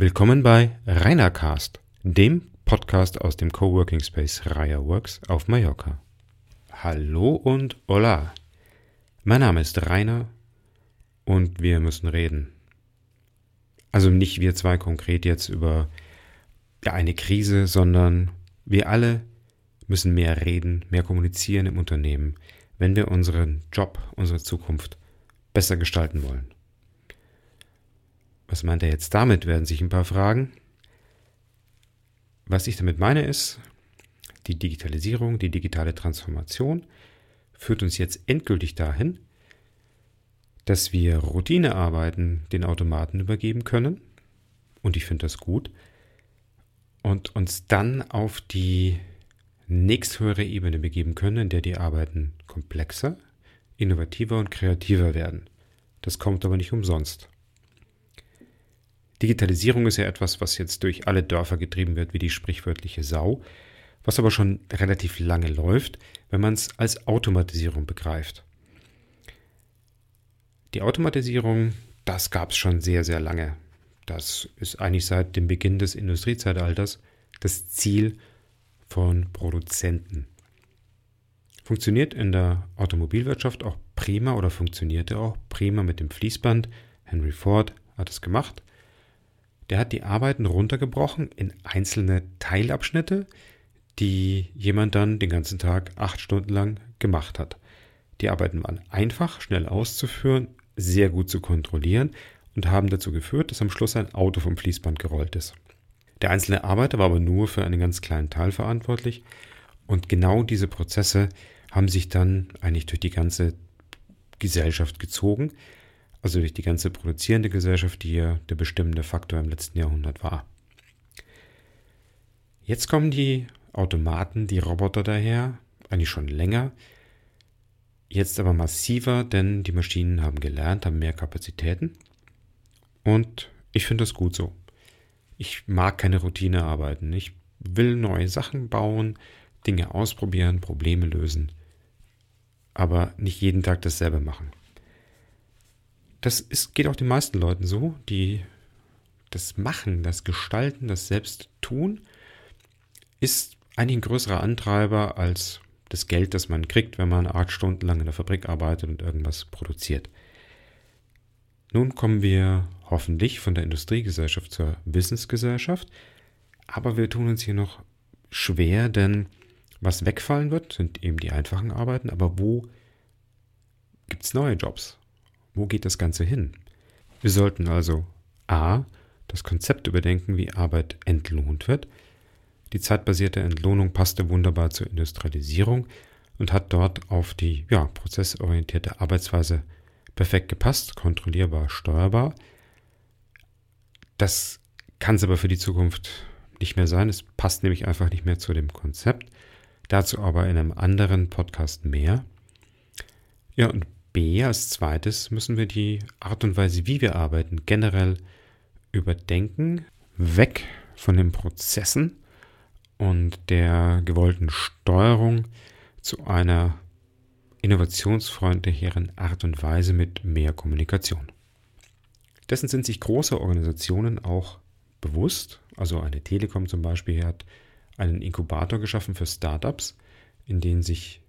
Willkommen bei Rainercast, dem Podcast aus dem Coworking Space Raya Works auf Mallorca. Hallo und hola. Mein Name ist Rainer und wir müssen reden. Also nicht wir zwei konkret jetzt über eine Krise, sondern wir alle müssen mehr reden, mehr kommunizieren im Unternehmen, wenn wir unseren Job, unsere Zukunft besser gestalten wollen. Was meint er jetzt damit, werden sich ein paar fragen. Was ich damit meine ist, die Digitalisierung, die digitale Transformation führt uns jetzt endgültig dahin, dass wir Routinearbeiten den Automaten übergeben können, und ich finde das gut, und uns dann auf die nächsthöhere Ebene begeben können, in der die Arbeiten komplexer, innovativer und kreativer werden. Das kommt aber nicht umsonst. Digitalisierung ist ja etwas, was jetzt durch alle Dörfer getrieben wird wie die sprichwörtliche Sau, was aber schon relativ lange läuft, wenn man es als Automatisierung begreift. Die Automatisierung, das gab es schon sehr, sehr lange. Das ist eigentlich seit dem Beginn des Industriezeitalters das Ziel von Produzenten. Funktioniert in der Automobilwirtschaft auch prima oder funktionierte auch prima mit dem Fließband. Henry Ford hat es gemacht. Der hat die Arbeiten runtergebrochen in einzelne Teilabschnitte, die jemand dann den ganzen Tag acht Stunden lang gemacht hat. Die Arbeiten waren einfach, schnell auszuführen, sehr gut zu kontrollieren und haben dazu geführt, dass am Schluss ein Auto vom Fließband gerollt ist. Der einzelne Arbeiter war aber nur für einen ganz kleinen Teil verantwortlich und genau diese Prozesse haben sich dann eigentlich durch die ganze Gesellschaft gezogen also durch die ganze produzierende Gesellschaft, die ja der bestimmende Faktor im letzten Jahrhundert war. Jetzt kommen die Automaten, die Roboter daher, eigentlich schon länger, jetzt aber massiver, denn die Maschinen haben gelernt, haben mehr Kapazitäten und ich finde das gut so. Ich mag keine Routine arbeiten. Ich will neue Sachen bauen, Dinge ausprobieren, Probleme lösen, aber nicht jeden Tag dasselbe machen das ist, geht auch den meisten Leuten so, die das Machen, das Gestalten, das Selbsttun ist eigentlich ein größerer Antreiber als das Geld, das man kriegt, wenn man acht Stunden lang in der Fabrik arbeitet und irgendwas produziert. Nun kommen wir hoffentlich von der Industriegesellschaft zur Wissensgesellschaft, aber wir tun uns hier noch schwer, denn was wegfallen wird, sind eben die einfachen Arbeiten, aber wo gibt es neue Jobs? Wo geht das Ganze hin? Wir sollten also a. das Konzept überdenken, wie Arbeit entlohnt wird. Die zeitbasierte Entlohnung passte wunderbar zur Industrialisierung und hat dort auf die ja, prozessorientierte Arbeitsweise perfekt gepasst, kontrollierbar, steuerbar. Das kann es aber für die Zukunft nicht mehr sein. Es passt nämlich einfach nicht mehr zu dem Konzept. Dazu aber in einem anderen Podcast mehr. Ja, und Als zweites müssen wir die Art und Weise, wie wir arbeiten, generell überdenken, weg von den Prozessen und der gewollten Steuerung zu einer innovationsfreundlicheren Art und Weise mit mehr Kommunikation. Dessen sind sich große Organisationen auch bewusst. Also eine Telekom zum Beispiel hat einen Inkubator geschaffen für Startups, in denen sich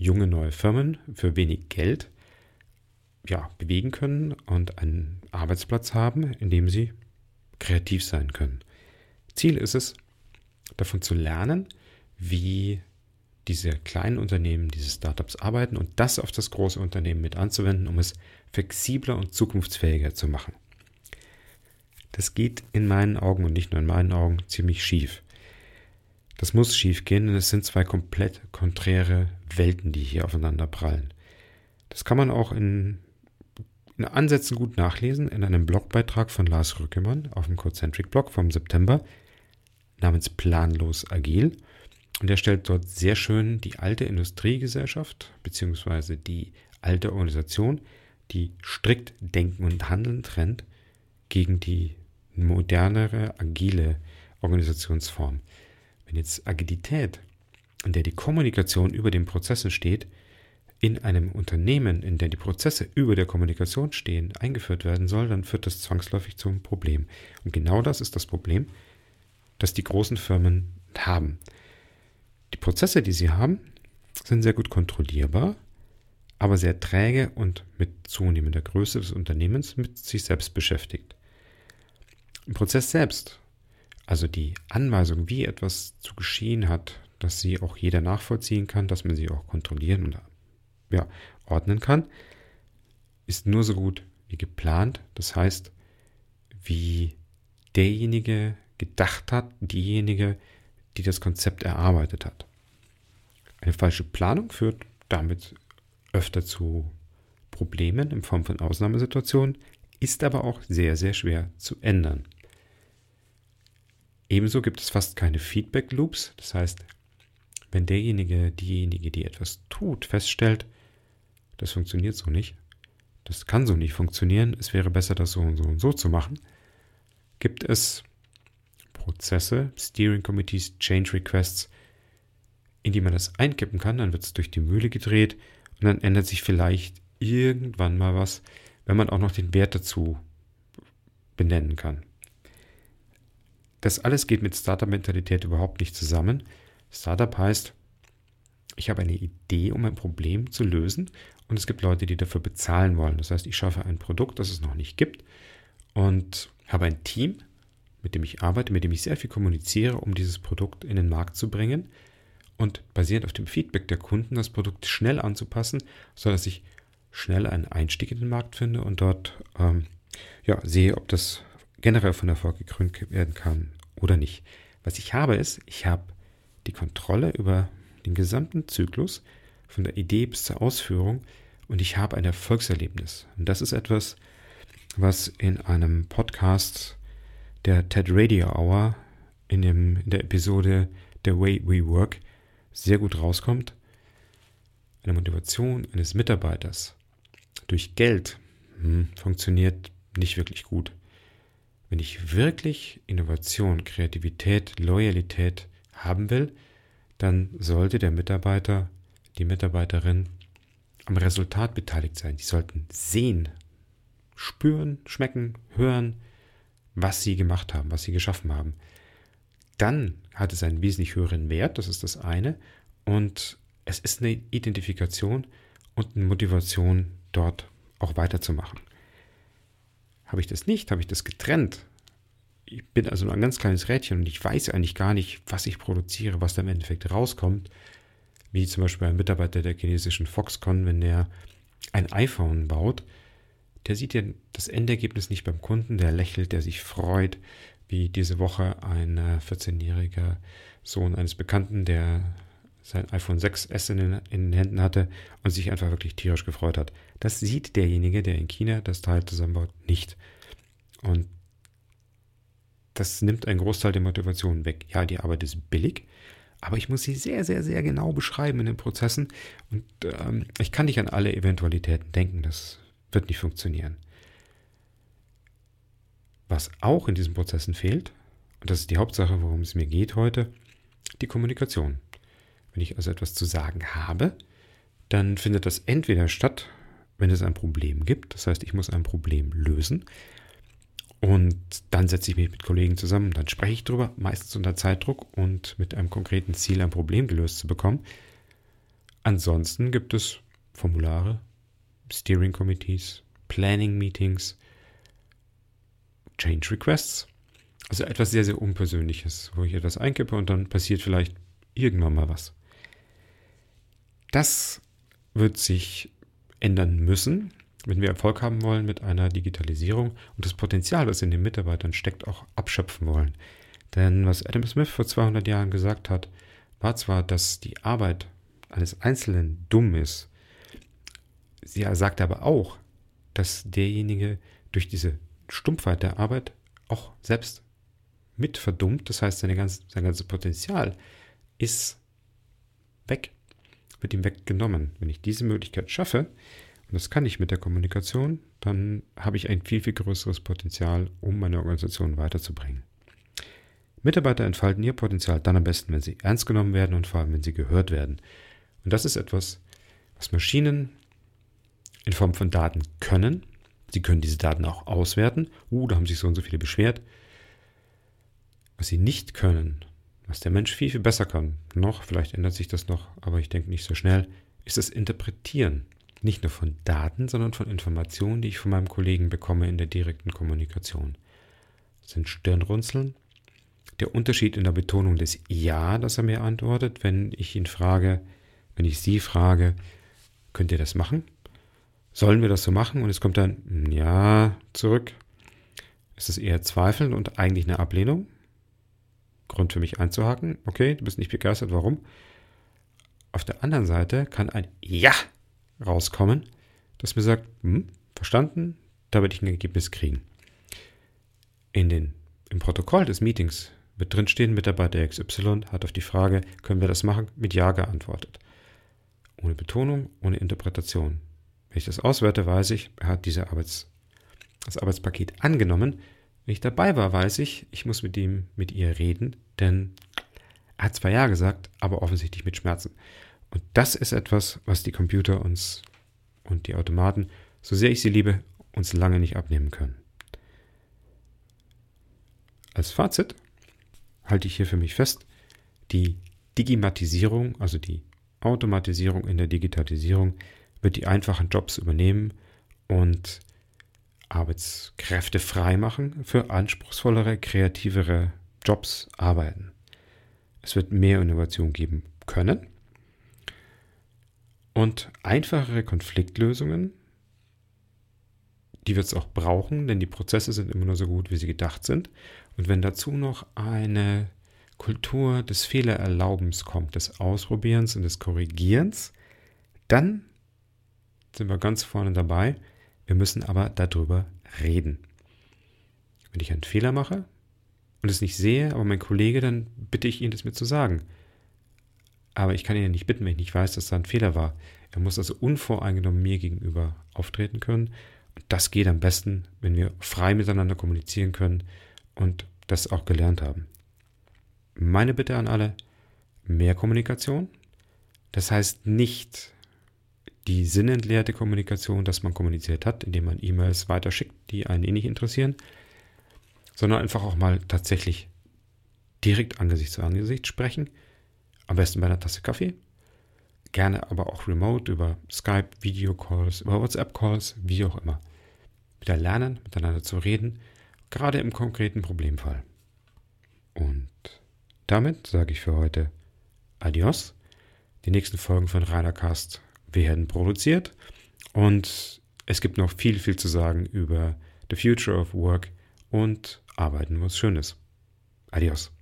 junge neue Firmen für wenig Geld ja, bewegen können und einen Arbeitsplatz haben, in dem sie kreativ sein können. Ziel ist es, davon zu lernen, wie diese kleinen Unternehmen, diese Startups arbeiten und das auf das große Unternehmen mit anzuwenden, um es flexibler und zukunftsfähiger zu machen. Das geht in meinen Augen und nicht nur in meinen Augen ziemlich schief. Das muss schief gehen, denn es sind zwei komplett konträre Welten, die hier aufeinander prallen. Das kann man auch in, in Ansätzen gut nachlesen in einem Blogbeitrag von Lars Rückemann auf dem Codecentric-Blog vom September namens Planlos Agil. Und er stellt dort sehr schön die alte Industriegesellschaft bzw. die alte Organisation, die strikt Denken und Handeln trennt, gegen die modernere, agile Organisationsform. Wenn jetzt Agilität, in der die Kommunikation über den Prozessen steht, in einem Unternehmen, in dem die Prozesse über der Kommunikation stehen, eingeführt werden soll, dann führt das zwangsläufig zum Problem. Und genau das ist das Problem, das die großen Firmen haben. Die Prozesse, die sie haben, sind sehr gut kontrollierbar, aber sehr träge und mit zunehmender Größe des Unternehmens mit sich selbst beschäftigt. Im Prozess selbst, also die Anweisung, wie etwas zu geschehen hat, dass sie auch jeder nachvollziehen kann, dass man sie auch kontrollieren und ja, ordnen kann, ist nur so gut wie geplant. Das heißt, wie derjenige gedacht hat, diejenige, die das Konzept erarbeitet hat. Eine falsche Planung führt damit öfter zu Problemen in Form von Ausnahmesituationen, ist aber auch sehr, sehr schwer zu ändern. Ebenso gibt es fast keine Feedback Loops, das heißt, wenn derjenige, diejenige, die etwas tut, feststellt, das funktioniert so nicht, das kann so nicht funktionieren, es wäre besser, das so und so und so zu machen, gibt es Prozesse, Steering Committees, Change Requests, in die man das einkippen kann, dann wird es durch die Mühle gedreht und dann ändert sich vielleicht irgendwann mal was, wenn man auch noch den Wert dazu benennen kann. Das alles geht mit Startup-Mentalität überhaupt nicht zusammen. Startup heißt, ich habe eine Idee, um ein Problem zu lösen und es gibt Leute, die dafür bezahlen wollen. Das heißt, ich schaffe ein Produkt, das es noch nicht gibt und habe ein Team, mit dem ich arbeite, mit dem ich sehr viel kommuniziere, um dieses Produkt in den Markt zu bringen und basierend auf dem Feedback der Kunden das Produkt schnell anzupassen, sodass ich schnell einen Einstieg in den Markt finde und dort ähm, ja, sehe, ob das generell von Erfolg gekrönt werden kann oder nicht. Was ich habe ist, ich habe die Kontrolle über den gesamten Zyklus von der Idee bis zur Ausführung und ich habe ein Erfolgserlebnis. Und das ist etwas, was in einem Podcast der TED Radio Hour in, dem, in der Episode The Way We Work sehr gut rauskommt. Eine Motivation eines Mitarbeiters durch Geld hm, funktioniert nicht wirklich gut. Wenn ich wirklich Innovation, Kreativität, Loyalität haben will, dann sollte der Mitarbeiter, die Mitarbeiterin am Resultat beteiligt sein. Die sollten sehen, spüren, schmecken, hören, was sie gemacht haben, was sie geschaffen haben. Dann hat es einen wesentlich höheren Wert, das ist das eine. Und es ist eine Identifikation und eine Motivation, dort auch weiterzumachen. Habe ich das nicht, habe ich das getrennt. Ich bin also nur ein ganz kleines Rädchen und ich weiß eigentlich gar nicht, was ich produziere, was da im Endeffekt rauskommt. Wie zum Beispiel ein Mitarbeiter der chinesischen Foxconn, wenn der ein iPhone baut, der sieht ja das Endergebnis nicht beim Kunden, der lächelt, der sich freut, wie diese Woche ein 14-jähriger Sohn eines Bekannten, der sein iPhone 6S in den, in den, Händen hatte und sich einfach wirklich tierisch gefreut hat. Das sieht derjenige, der in China das Teil zusammenbaut, nicht. Und das nimmt einen Großteil der Motivation weg. Ja, die Arbeit ist billig, aber ich muss sie sehr, sehr, sehr genau beschreiben in den Prozessen und ähm, ich kann nicht an alle Eventualitäten denken. Das wird nicht funktionieren. Was auch in diesen Prozessen fehlt, und das ist die Hauptsache, worum es mir geht heute, die Kommunikation. Wenn ich also etwas zu sagen habe, dann findet das entweder statt, wenn es ein Problem gibt, das heißt, ich muss ein Problem lösen, und dann setze ich mich mit Kollegen zusammen, dann spreche ich darüber, meistens unter Zeitdruck und mit einem konkreten Ziel, ein Problem gelöst zu bekommen. Ansonsten gibt es Formulare, Steering Committees, Planning Meetings, Change Requests. Also etwas sehr, sehr Unpersönliches, wo ich etwas einkippe und dann passiert vielleicht irgendwann mal was. Das wird sich ändern müssen, wenn wir Erfolg haben wollen mit einer Digitalisierung und das Potenzial, das in den Mitarbeitern steckt, auch abschöpfen wollen. Denn was Adam Smith vor 200 Jahren gesagt hat, war zwar, dass die Arbeit eines Einzelnen dumm ist, sie sagt aber auch, dass derjenige durch diese Stumpfheit der Arbeit auch selbst mit verdummt. Das heißt, seine ganze, sein ganzes Potenzial ist weg, wird ihm weggenommen. Wenn ich diese Möglichkeit schaffe, und das kann ich mit der Kommunikation, dann habe ich ein viel, viel größeres Potenzial, um meine Organisation weiterzubringen. Mitarbeiter entfalten ihr Potenzial dann am besten, wenn sie ernst genommen werden und vor allem, wenn sie gehört werden. Und das ist etwas, was Maschinen in Form von Daten können. Sie können diese Daten auch auswerten. Uh, da haben sich so und so viele beschwert. Was sie nicht können, was der Mensch viel, viel besser kann, noch, vielleicht ändert sich das noch, aber ich denke nicht so schnell, ist das Interpretieren. Nicht nur von Daten, sondern von Informationen, die ich von meinem Kollegen bekomme in der direkten Kommunikation. Das sind Stirnrunzeln, der Unterschied in der Betonung des Ja, das er mir antwortet, wenn ich ihn frage, wenn ich Sie frage, könnt ihr das machen? Sollen wir das so machen? Und es kommt dann Ja zurück. Ist es eher Zweifeln und eigentlich eine Ablehnung? Grund für mich einzuhaken. Okay, du bist nicht begeistert. Warum? Auf der anderen Seite kann ein Ja rauskommen, das mir sagt, hm, verstanden, da werde ich ein Ergebnis kriegen. In den, Im Protokoll des Meetings wird drinstehen, Mitarbeiter XY hat auf die Frage, können wir das machen, mit Ja geantwortet. Ohne Betonung, ohne Interpretation. Wenn ich das auswerte, weiß ich, er hat diese Arbeits, das Arbeitspaket angenommen. Wenn ich dabei war, weiß ich, ich muss mit ihm, mit ihr reden, denn er hat zwar Ja gesagt, aber offensichtlich mit Schmerzen. Und das ist etwas, was die Computer uns und die Automaten, so sehr ich sie liebe, uns lange nicht abnehmen können. Als Fazit halte ich hier für mich fest, die Digimatisierung, also die Automatisierung in der Digitalisierung, wird die einfachen Jobs übernehmen und Arbeitskräfte freimachen für anspruchsvollere, kreativere Jobs arbeiten. Es wird mehr Innovation geben können und einfachere Konfliktlösungen, die wird es auch brauchen, denn die Prozesse sind immer nur so gut, wie sie gedacht sind. Und wenn dazu noch eine Kultur des Fehlererlaubens kommt, des Ausprobierens und des Korrigierens, dann sind wir ganz vorne dabei. Wir müssen aber darüber reden. Wenn ich einen Fehler mache und es nicht sehe, aber mein Kollege, dann bitte ich ihn, das mir zu sagen. Aber ich kann ihn ja nicht bitten, wenn ich nicht weiß, dass da ein Fehler war. Er muss also unvoreingenommen mir gegenüber auftreten können. Und das geht am besten, wenn wir frei miteinander kommunizieren können und das auch gelernt haben. Meine Bitte an alle, mehr Kommunikation. Das heißt nicht die sinnentleerte Kommunikation, dass man kommuniziert hat, indem man E-Mails weiterschickt, die einen eh nicht interessieren, sondern einfach auch mal tatsächlich direkt Angesicht zu Angesicht sprechen am besten bei einer Tasse Kaffee. Gerne aber auch remote über Skype, Videocalls, über WhatsApp-Calls, wie auch immer. Wieder lernen, miteinander zu reden, gerade im konkreten Problemfall. Und damit sage ich für heute Adios. Die nächsten Folgen von Rainer werden produziert und es gibt noch viel, viel zu sagen über the future of work und Arbeiten, was Schönes. Adios.